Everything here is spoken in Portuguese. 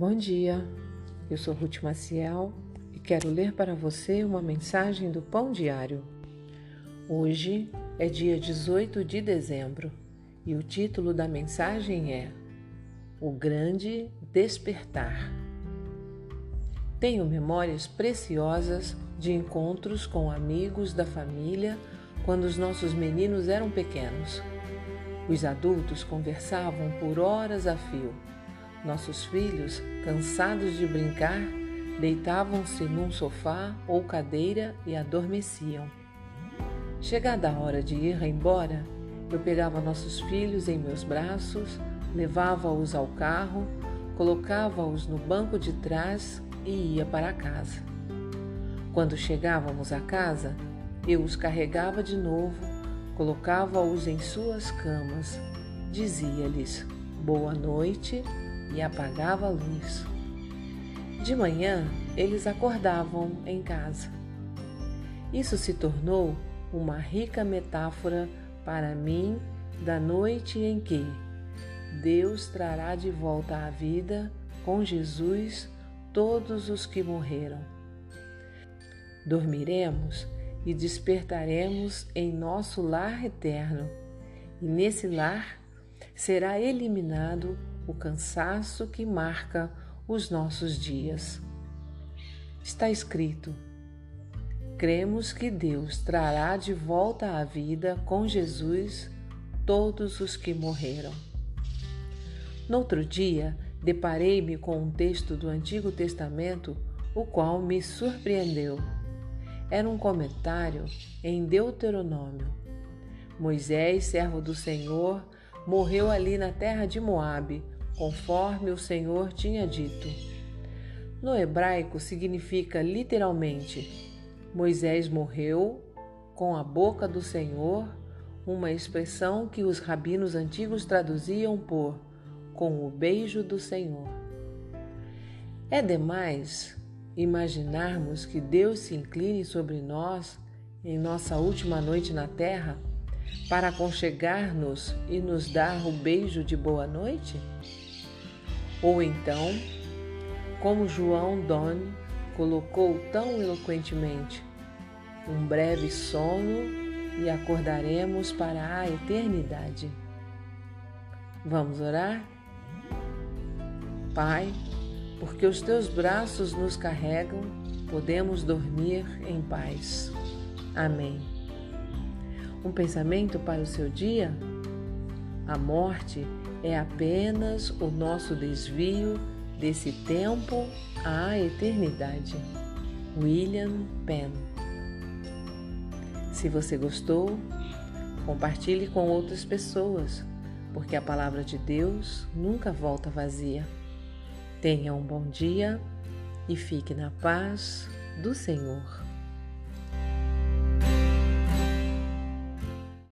Bom dia, eu sou Ruth Maciel e quero ler para você uma mensagem do Pão Diário. Hoje é dia 18 de dezembro e o título da mensagem é O Grande Despertar. Tenho memórias preciosas de encontros com amigos da família quando os nossos meninos eram pequenos. Os adultos conversavam por horas a fio nossos filhos, cansados de brincar, deitavam-se num sofá ou cadeira e adormeciam. Chegada a hora de ir embora, eu pegava nossos filhos em meus braços, levava-os ao carro, colocava-os no banco de trás e ia para casa. Quando chegávamos a casa, eu os carregava de novo, colocava-os em suas camas, dizia-lhes boa noite e apagava a luz. De manhã, eles acordavam em casa. Isso se tornou uma rica metáfora para mim da noite em que Deus trará de volta à vida com Jesus todos os que morreram. Dormiremos e despertaremos em nosso lar eterno, e nesse lar será eliminado o cansaço que marca os nossos dias. Está escrito: cremos que Deus trará de volta à vida com Jesus todos os que morreram. Noutro dia, deparei-me com um texto do Antigo Testamento, o qual me surpreendeu. Era um comentário em Deuteronômio. Moisés, servo do Senhor, morreu ali na terra de Moabe, conforme o Senhor tinha dito. No hebraico significa literalmente: Moisés morreu com a boca do Senhor, uma expressão que os rabinos antigos traduziam por com o beijo do Senhor. É demais imaginarmos que Deus se incline sobre nós em nossa última noite na terra para aconchegar-nos e nos dar o beijo de boa noite? Ou então, como João Donne colocou tão eloquentemente, um breve sono e acordaremos para a eternidade. Vamos orar? Pai, porque os teus braços nos carregam, podemos dormir em paz. Amém. Um pensamento para o seu dia? A morte é apenas o nosso desvio desse tempo à eternidade. William Penn. Se você gostou, compartilhe com outras pessoas, porque a palavra de Deus nunca volta vazia. Tenha um bom dia e fique na paz do Senhor.